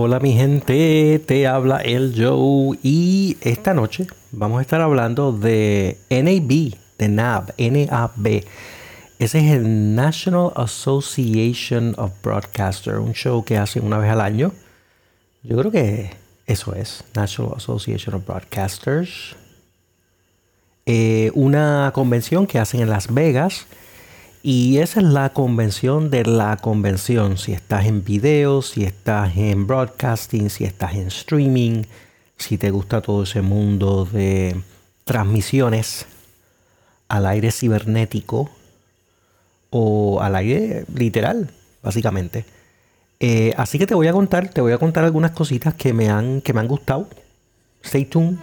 Hola mi gente, te habla el Joe y esta noche vamos a estar hablando de NAB, de NAB, NAB. Ese es el National Association of Broadcasters, un show que hacen una vez al año. Yo creo que eso es, National Association of Broadcasters. Eh, una convención que hacen en Las Vegas y esa es la convención de la convención. Si estás en video, si estás en broadcasting, si estás en streaming, si te gusta todo ese mundo de transmisiones al aire cibernético o al aire literal, básicamente. Eh, así que te voy a contar, te voy a contar algunas cositas que me han, que me han gustado. Stay tuned.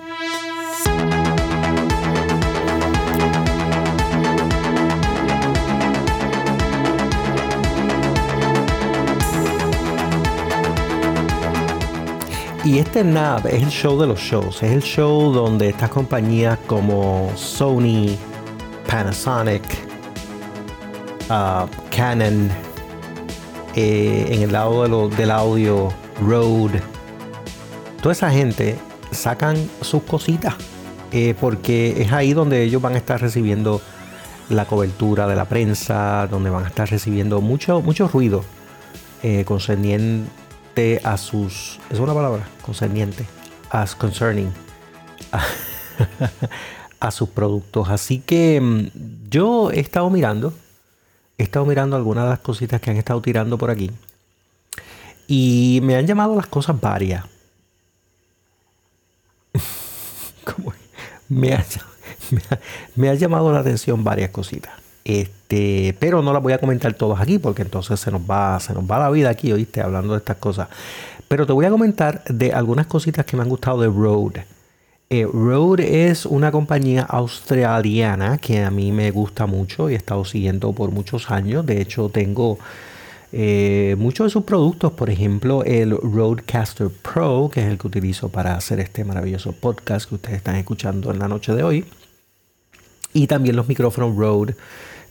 Y este NAB es el show de los shows. Es el show donde estas compañías como Sony, Panasonic, uh, Canon, eh, en el lado del audio, Rode, toda esa gente sacan sus cositas. Eh, porque es ahí donde ellos van a estar recibiendo la cobertura de la prensa, donde van a estar recibiendo mucho, mucho ruido eh, a sus. ¿Es una palabra? Concerniente. As concerning. A, sus productos. Así que mm, yo he estado mirando. He estado mirando algunas de las cositas que han estado tirando por aquí. Y me han llamado las cosas varias. me, ha, me ha llamado la atención varias cositas. Este, pero no las voy a comentar todas aquí porque entonces se nos va, se nos va la vida aquí, oíste, hablando de estas cosas. Pero te voy a comentar de algunas cositas que me han gustado de Rode. Eh, Rode es una compañía australiana que a mí me gusta mucho y he estado siguiendo por muchos años. De hecho, tengo eh, muchos de sus productos, por ejemplo, el Rodecaster Pro, que es el que utilizo para hacer este maravilloso podcast que ustedes están escuchando en la noche de hoy. Y también los micrófonos Rode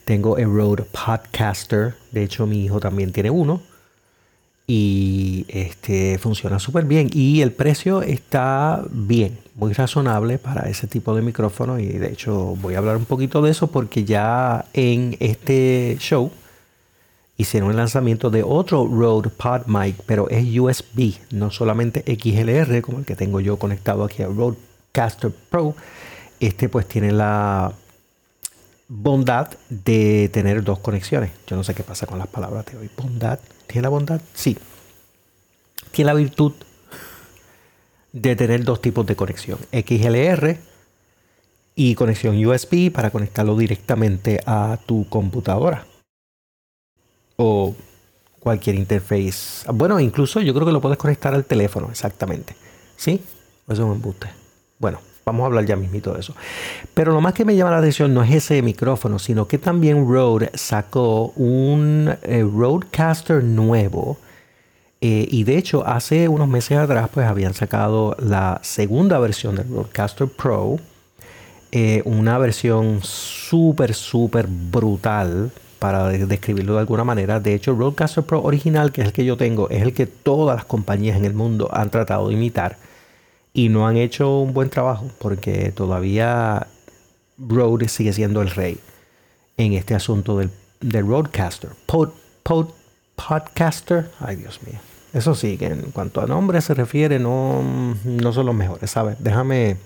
tengo el Rode Podcaster. De hecho, mi hijo también tiene uno. Y este funciona súper bien. Y el precio está bien, muy razonable para ese tipo de micrófono. Y de hecho, voy a hablar un poquito de eso porque ya en este show hicieron el lanzamiento de otro Rode PodMic, pero es USB, no solamente XLR como el que tengo yo conectado aquí al Rodecaster Pro. Este pues tiene la bondad de tener dos conexiones. Yo no sé qué pasa con las palabras de hoy. Bondad. ¿Tiene la bondad? Sí. Tiene la virtud de tener dos tipos de conexión. XLR y conexión USB para conectarlo directamente a tu computadora. O cualquier interface. Bueno, incluso yo creo que lo puedes conectar al teléfono, exactamente. ¿Sí? Eso es un embuste. Bueno, Vamos a hablar ya mismito de eso. Pero lo más que me llama la atención no es ese micrófono, sino que también Rode sacó un eh, Rodecaster nuevo. Eh, y de hecho, hace unos meses atrás, pues habían sacado la segunda versión del Rodecaster Pro. Eh, una versión súper, súper brutal, para describirlo de alguna manera. De hecho, el Rodecaster Pro original, que es el que yo tengo, es el que todas las compañías en el mundo han tratado de imitar y no han hecho un buen trabajo porque todavía Rode sigue siendo el rey en este asunto del, del Roadcaster. Pod, podcaster, ay Dios mío. Eso sí, que en cuanto a nombre se refiere, no, no son los mejores, ¿sabes? Déjame,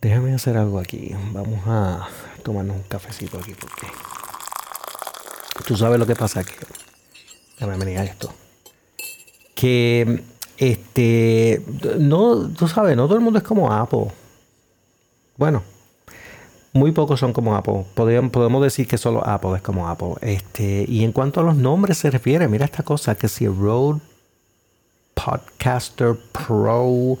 déjame hacer algo aquí. Vamos a tomarnos un cafecito aquí porque tú sabes lo que pasa que déjame venir esto. Que este, no, tú sabes, no todo el mundo es como Apple. Bueno, muy pocos son como Apple. Podemos, podemos decir que solo Apple es como Apple. Este, y en cuanto a los nombres se refiere, mira esta cosa, que si Rode Podcaster Pro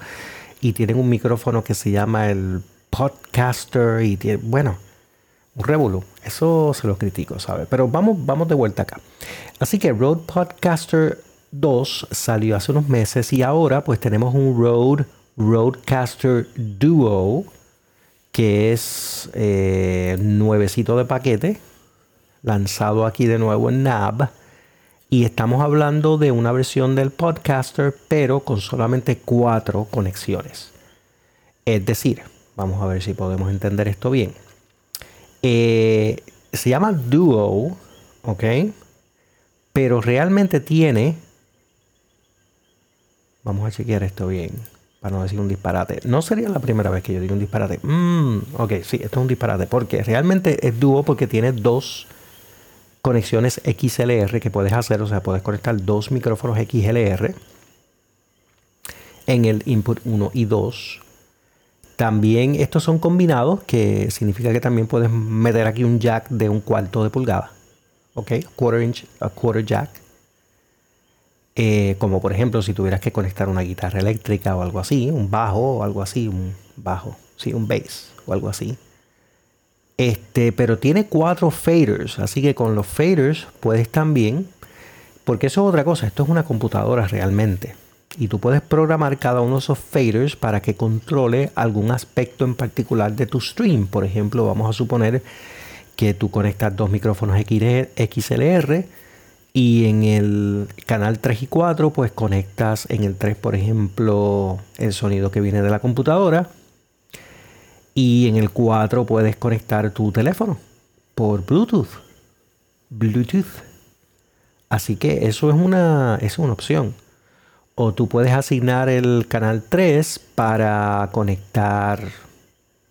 y tienen un micrófono que se llama el Podcaster y tiene, bueno, un revolú. Eso se lo critico, ¿sabes? Pero vamos, vamos de vuelta acá. Así que Rode Podcaster 2 salió hace unos meses y ahora pues tenemos un Rode Rodecaster Duo que es eh, nuevecito de paquete lanzado aquí de nuevo en NAB Y estamos hablando de una versión del podcaster, pero con solamente cuatro conexiones. Es decir, vamos a ver si podemos entender esto bien. Eh, se llama Duo, ¿ok? Pero realmente tiene... Vamos a chequear esto bien, para no decir un disparate. No sería la primera vez que yo digo un disparate. Mm, ok, sí, esto es un disparate, porque realmente es Duo porque tiene dos conexiones XLR que puedes hacer, o sea, puedes conectar dos micrófonos XLR en el input 1 y 2. También estos son combinados, que significa que también puedes meter aquí un jack de un cuarto de pulgada. ¿Ok? Quarter inch, a quarter jack. Eh, como por ejemplo si tuvieras que conectar una guitarra eléctrica o algo así, un bajo o algo así, un bajo, sí, un bass o algo así. Este, pero tiene cuatro faders, así que con los faders puedes también, porque eso es otra cosa, esto es una computadora realmente. Y tú puedes programar cada uno de esos faders para que controle algún aspecto en particular de tu stream. Por ejemplo, vamos a suponer que tú conectas dos micrófonos XLR y en el canal 3 y 4 pues conectas en el 3 por ejemplo el sonido que viene de la computadora y en el 4 puedes conectar tu teléfono por Bluetooth. Bluetooth. Así que eso es una, es una opción. O tú puedes asignar el canal 3 para conectar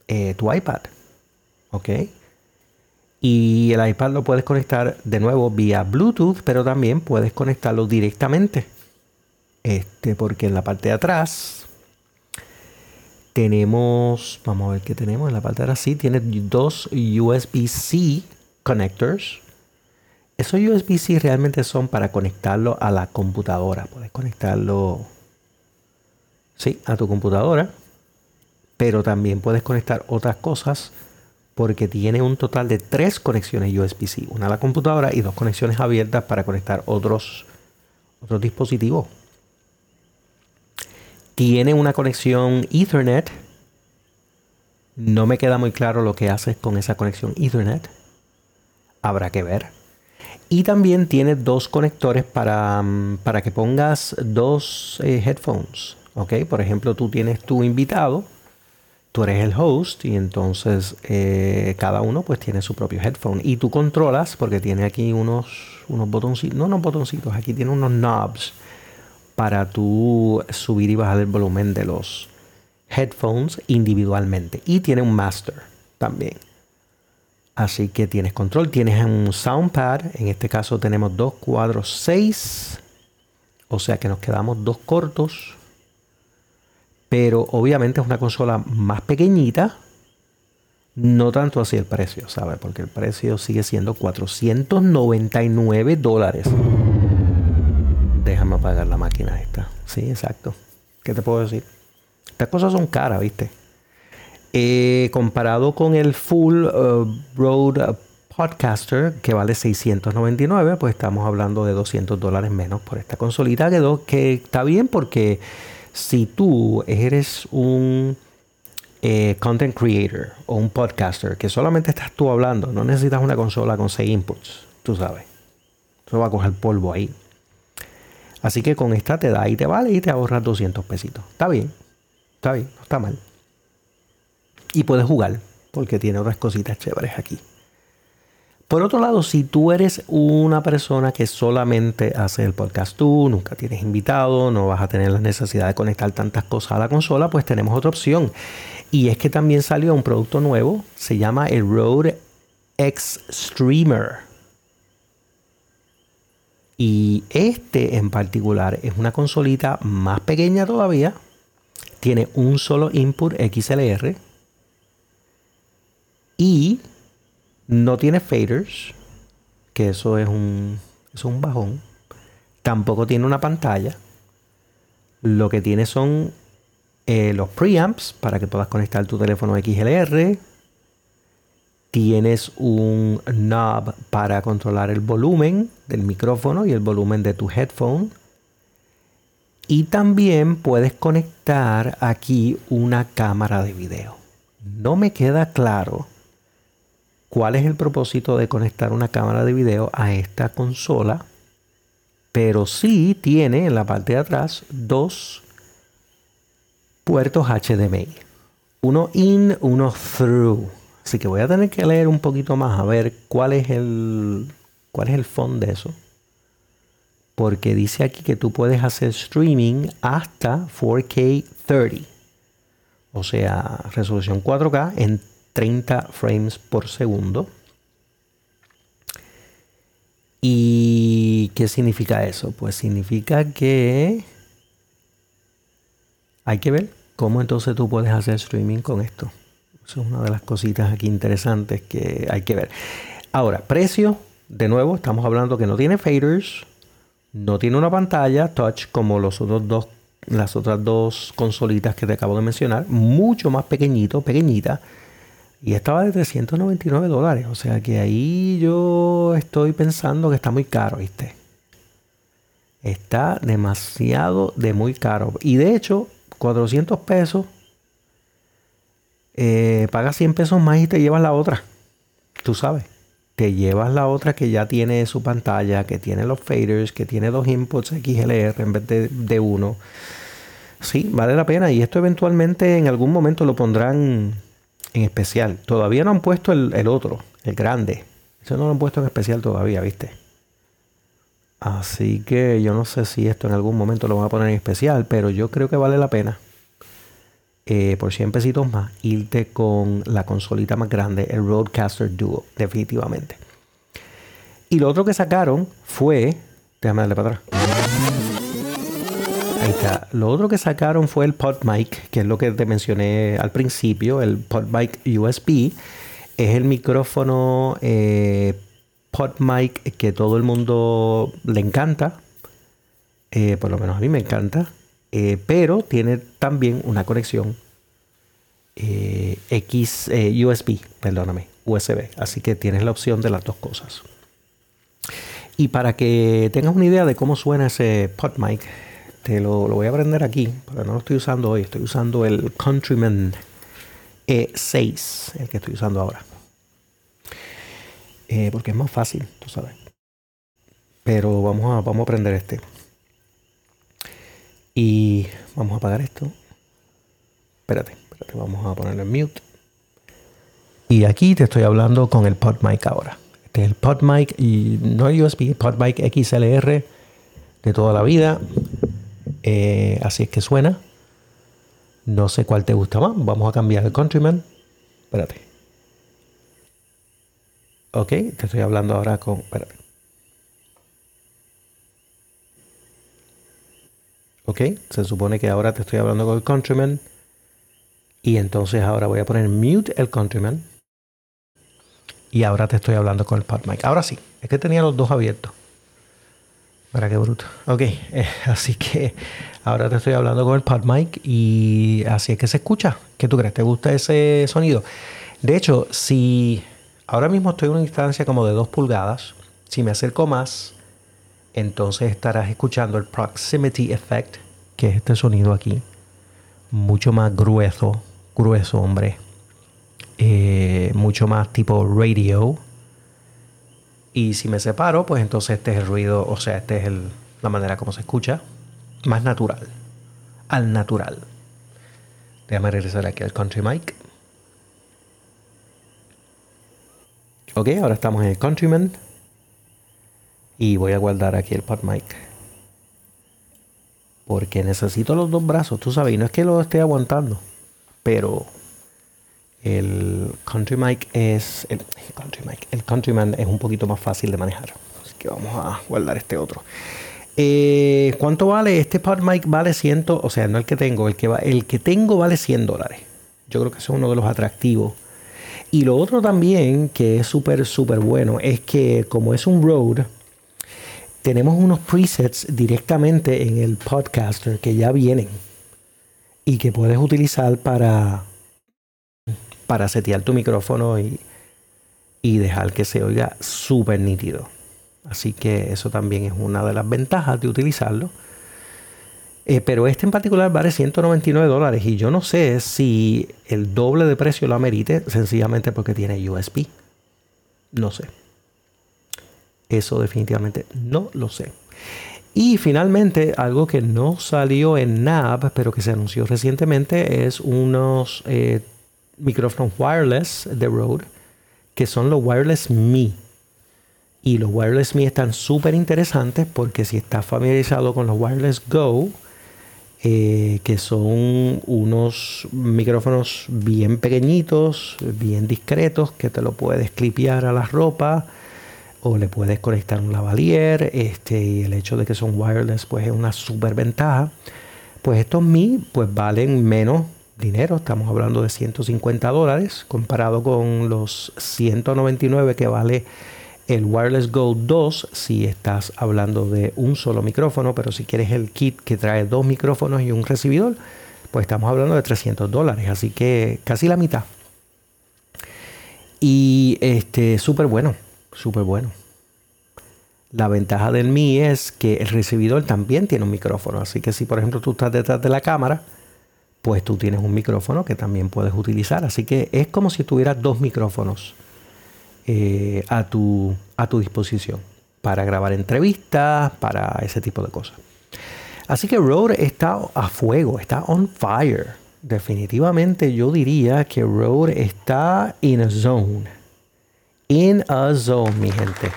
eh, tu iPad. ¿Ok? Y el iPad lo puedes conectar de nuevo vía Bluetooth, pero también puedes conectarlo directamente. Este, porque en la parte de atrás tenemos, vamos a ver qué tenemos en la parte de atrás. Sí, tiene dos USB-C connectors. Esos USB-C realmente son para conectarlo a la computadora. Puedes conectarlo, sí, a tu computadora. Pero también puedes conectar otras cosas porque tiene un total de tres conexiones USB-C. Una a la computadora y dos conexiones abiertas para conectar otros, otros dispositivos tiene una conexión Ethernet. No me queda muy claro lo que haces con esa conexión Ethernet. Habrá que ver. Y también tiene dos conectores para, mm, para que pongas dos eh, headphones. ¿ok? Por ejemplo, tú tienes tu invitado, tú eres el host y entonces eh, cada uno pues tiene su propio headphone. Y tú controlas porque tiene aquí unos, unos botoncitos, no unos botoncitos, aquí tiene unos knobs para tú subir y bajar el volumen de los headphones individualmente. Y tiene un master también. Así que tienes control, tienes un soundpad. En este caso tenemos dos cuadros 6. O sea que nos quedamos dos cortos. Pero obviamente es una consola más pequeñita. No tanto así el precio, ¿sabes? Porque el precio sigue siendo 499 dólares déjame apagar la máquina esta. Sí, exacto. ¿Qué te puedo decir? Estas cosas son caras, ¿viste? Eh, comparado con el Full uh, Road Podcaster, que vale 699, pues estamos hablando de 200 dólares menos por esta consolita. Quedó que está bien porque si tú eres un eh, content creator o un podcaster que solamente estás tú hablando, no necesitas una consola con 6 inputs, tú sabes. Eso va a coger polvo ahí. Así que con esta te da y te vale y te ahorras 200 pesitos. Está bien, está bien, no está mal. Y puedes jugar porque tiene otras cositas chéveres aquí. Por otro lado, si tú eres una persona que solamente hace el podcast tú, nunca tienes invitado, no vas a tener la necesidad de conectar tantas cosas a la consola, pues tenemos otra opción. Y es que también salió un producto nuevo, se llama el Rode X Streamer. Y este en particular es una consolita más pequeña todavía. Tiene un solo input XLR. Y no tiene faders. Que eso es un, es un bajón. Tampoco tiene una pantalla. Lo que tiene son eh, los preamps para que puedas conectar tu teléfono XLR Tienes un knob para controlar el volumen del micrófono y el volumen de tu headphone. Y también puedes conectar aquí una cámara de video. No me queda claro cuál es el propósito de conectar una cámara de video a esta consola. pero sí tiene en la parte de atrás dos puertos HDMI. Uno in, uno through. Así que voy a tener que leer un poquito más a ver cuál es el cuál es el fondo de eso. Porque dice aquí que tú puedes hacer streaming hasta 4K 30. O sea, resolución 4K en 30 frames por segundo. ¿Y qué significa eso? Pues significa que hay que ver cómo entonces tú puedes hacer streaming con esto. Eso es una de las cositas aquí interesantes que hay que ver. Ahora, precio, de nuevo, estamos hablando que no tiene faders, no tiene una pantalla touch como los otros dos, las otras dos consolitas que te acabo de mencionar, mucho más pequeñito, pequeñita y estaba de 399 dólares. O sea que ahí yo estoy pensando que está muy caro, ¿viste? Está demasiado de muy caro. Y de hecho, 400 pesos, eh, pagas 100 pesos más y te llevas la otra. Tú sabes. Te llevas la otra que ya tiene su pantalla, que tiene los faders, que tiene dos inputs XLR en vez de, de uno. Sí, vale la pena. Y esto eventualmente en algún momento lo pondrán en especial. Todavía no han puesto el, otro, el grande. Eso no lo han puesto en especial todavía, ¿viste? Así que yo no sé si esto en algún momento lo van a poner en especial, pero yo creo que vale la pena. Eh, por 100 pesitos más, irte con la consolita más grande, el Roadcaster Duo, definitivamente. Y lo otro que sacaron fue. Déjame darle para atrás. Ahí está. Lo otro que sacaron fue el PodMic, que es lo que te mencioné al principio, el PodMic USB. Es el micrófono eh, PodMic que todo el mundo le encanta. Eh, por lo menos a mí me encanta. Eh, pero tiene también una conexión X USB, perdóname, USB. Así que tienes la opción de las dos cosas. Y para que tengas una idea de cómo suena ese PodMic, te lo, voy a aprender aquí, pero no lo estoy usando hoy. Estoy usando el Countryman E6, el que estoy usando ahora. Eh, porque es más fácil, tú sabes. Pero vamos a, vamos a aprender este. Y vamos a apagar esto. Espérate, espérate, vamos a ponerlo en mute. Y aquí te estoy hablando con el PodMic ahora. Este es el PodMic y no USB, PodMic XLR de toda la vida. Eh, así es que suena. No sé cuál te gusta más. Vamos a cambiar el Countryman. Espérate. Ok, te estoy hablando ahora con. Espérate. Ok, se supone que ahora te estoy hablando con el Countryman. Y entonces ahora voy a poner mute el Countryman. Y ahora te estoy hablando con el PodMic. Ahora sí, es que tenía los dos abiertos. Para qué bruto. Ok, eh, así que ahora te estoy hablando con el PodMic y así es que se escucha. ¿Qué tú crees? ¿Te gusta ese sonido? De hecho, si ahora mismo estoy en una instancia como de 2 pulgadas, si me acerco más, entonces estarás escuchando el Proximity Effect, que es este sonido aquí. Mucho más grueso, grueso, hombre. Eh, mucho más tipo radio y si me separo, pues entonces este es el ruido, o sea, esta es la manera como se escucha. Más natural. Al natural. Déjame regresar aquí al Country Mic. Ok, ahora estamos en el Countryman. Y voy a guardar aquí el Pod Mic. Porque necesito los dos brazos, tú sabes. No es que lo esté aguantando. Pero el Country Mic es. El, Country Mic, el Countryman es un poquito más fácil de manejar. Así que vamos a guardar este otro. Eh, ¿Cuánto vale? Este Pod Mic vale 100, o sea, no el que tengo, el que, el que tengo vale 100 dólares. Yo creo que eso es uno de los atractivos. Y lo otro también que es súper, súper bueno es que como es un Rode, tenemos unos presets directamente en el podcaster que ya vienen y que puedes utilizar para para setear tu micrófono y, dejar que se oiga súper nítido. Así que eso también es una de las ventajas de utilizarlo. Eh, pero este en particular vale 199 dólares y yo no sé si el doble de precio lo amerite sencillamente porque tiene USB. No sé. Eso definitivamente no lo sé. Y finalmente, algo que no salió en NAB, pero que se anunció recientemente, es unos eh, micrófonos wireless de Rode, que son los Wireless Me. Y los Wireless Me están súper interesantes porque si estás familiarizado con los Wireless Go, eh, que son unos micrófonos bien pequeñitos, bien discretos, que te lo puedes clipear a la ropa o le puedes conectar un lavalier. Este, y el hecho de que son wireless, pues es una super ventaja. Pues estos Mi, pues valen menos dinero, estamos hablando de 150 dólares comparado con los 199 que vale el Wireless Go 2 si estás hablando de un solo micrófono, pero si quieres el kit que trae dos micrófonos y un recibidor, pues estamos hablando de 300 dólares, así que casi la mitad. Y este, súper bueno, súper bueno. La ventaja del Mi es que el recibidor también tiene un micrófono, así que si por ejemplo tú estás detrás de la cámara, pues tú tienes un micrófono que también puedes utilizar, así que es como si tuvieras dos micrófonos eh, a, tu, a tu disposición para grabar entrevistas, para ese tipo de cosas. Así que Rode está a fuego, está on fire. Definitivamente yo diría que Rode está in a zone. In a zone, mi gente.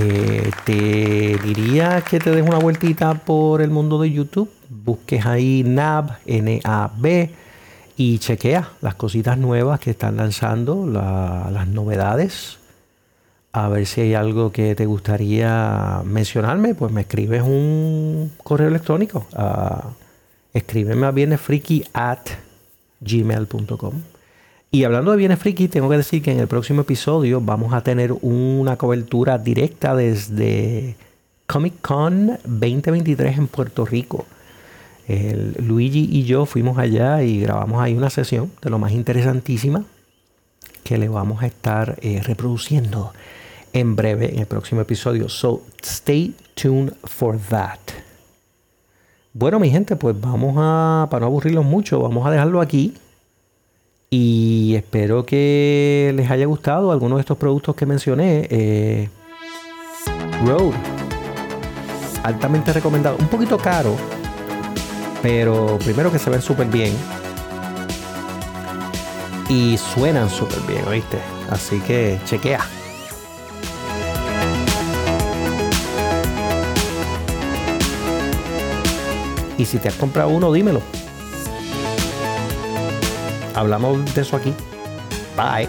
Eh, te diría que te des una vueltita por el mundo de YouTube. Busques ahí NAB, N-A-B y chequea las cositas nuevas que están lanzando, las novedades. A ver si hay algo que te gustaría mencionarme, pues me escribes un correo electrónico. escríbeme a bienesfriki at gmail.com. Y hablando de bienes friki, tengo que decir que en el próximo episodio vamos a tener una cobertura directa desde Comic Con 2023 en Puerto Rico. Luigi y yo fuimos allá y grabamos ahí una sesión de lo más interesantísima que le vamos a estar eh, reproduciendo en breve en el próximo episodio. So stay tuned for that. Bueno, mi gente, pues vamos a, para no aburrirlos mucho, vamos a dejarlo aquí. Y espero que les haya gustado algunos de estos productos que mencioné. Eh, Road. Altamente recomendado. Un poquito caro pero primero que se ven súper bien. Y suenan súper bien, ¿oíste? Así que chequea. Y si te has comprado uno, dímelo. Hablamos de eso aquí. Bye.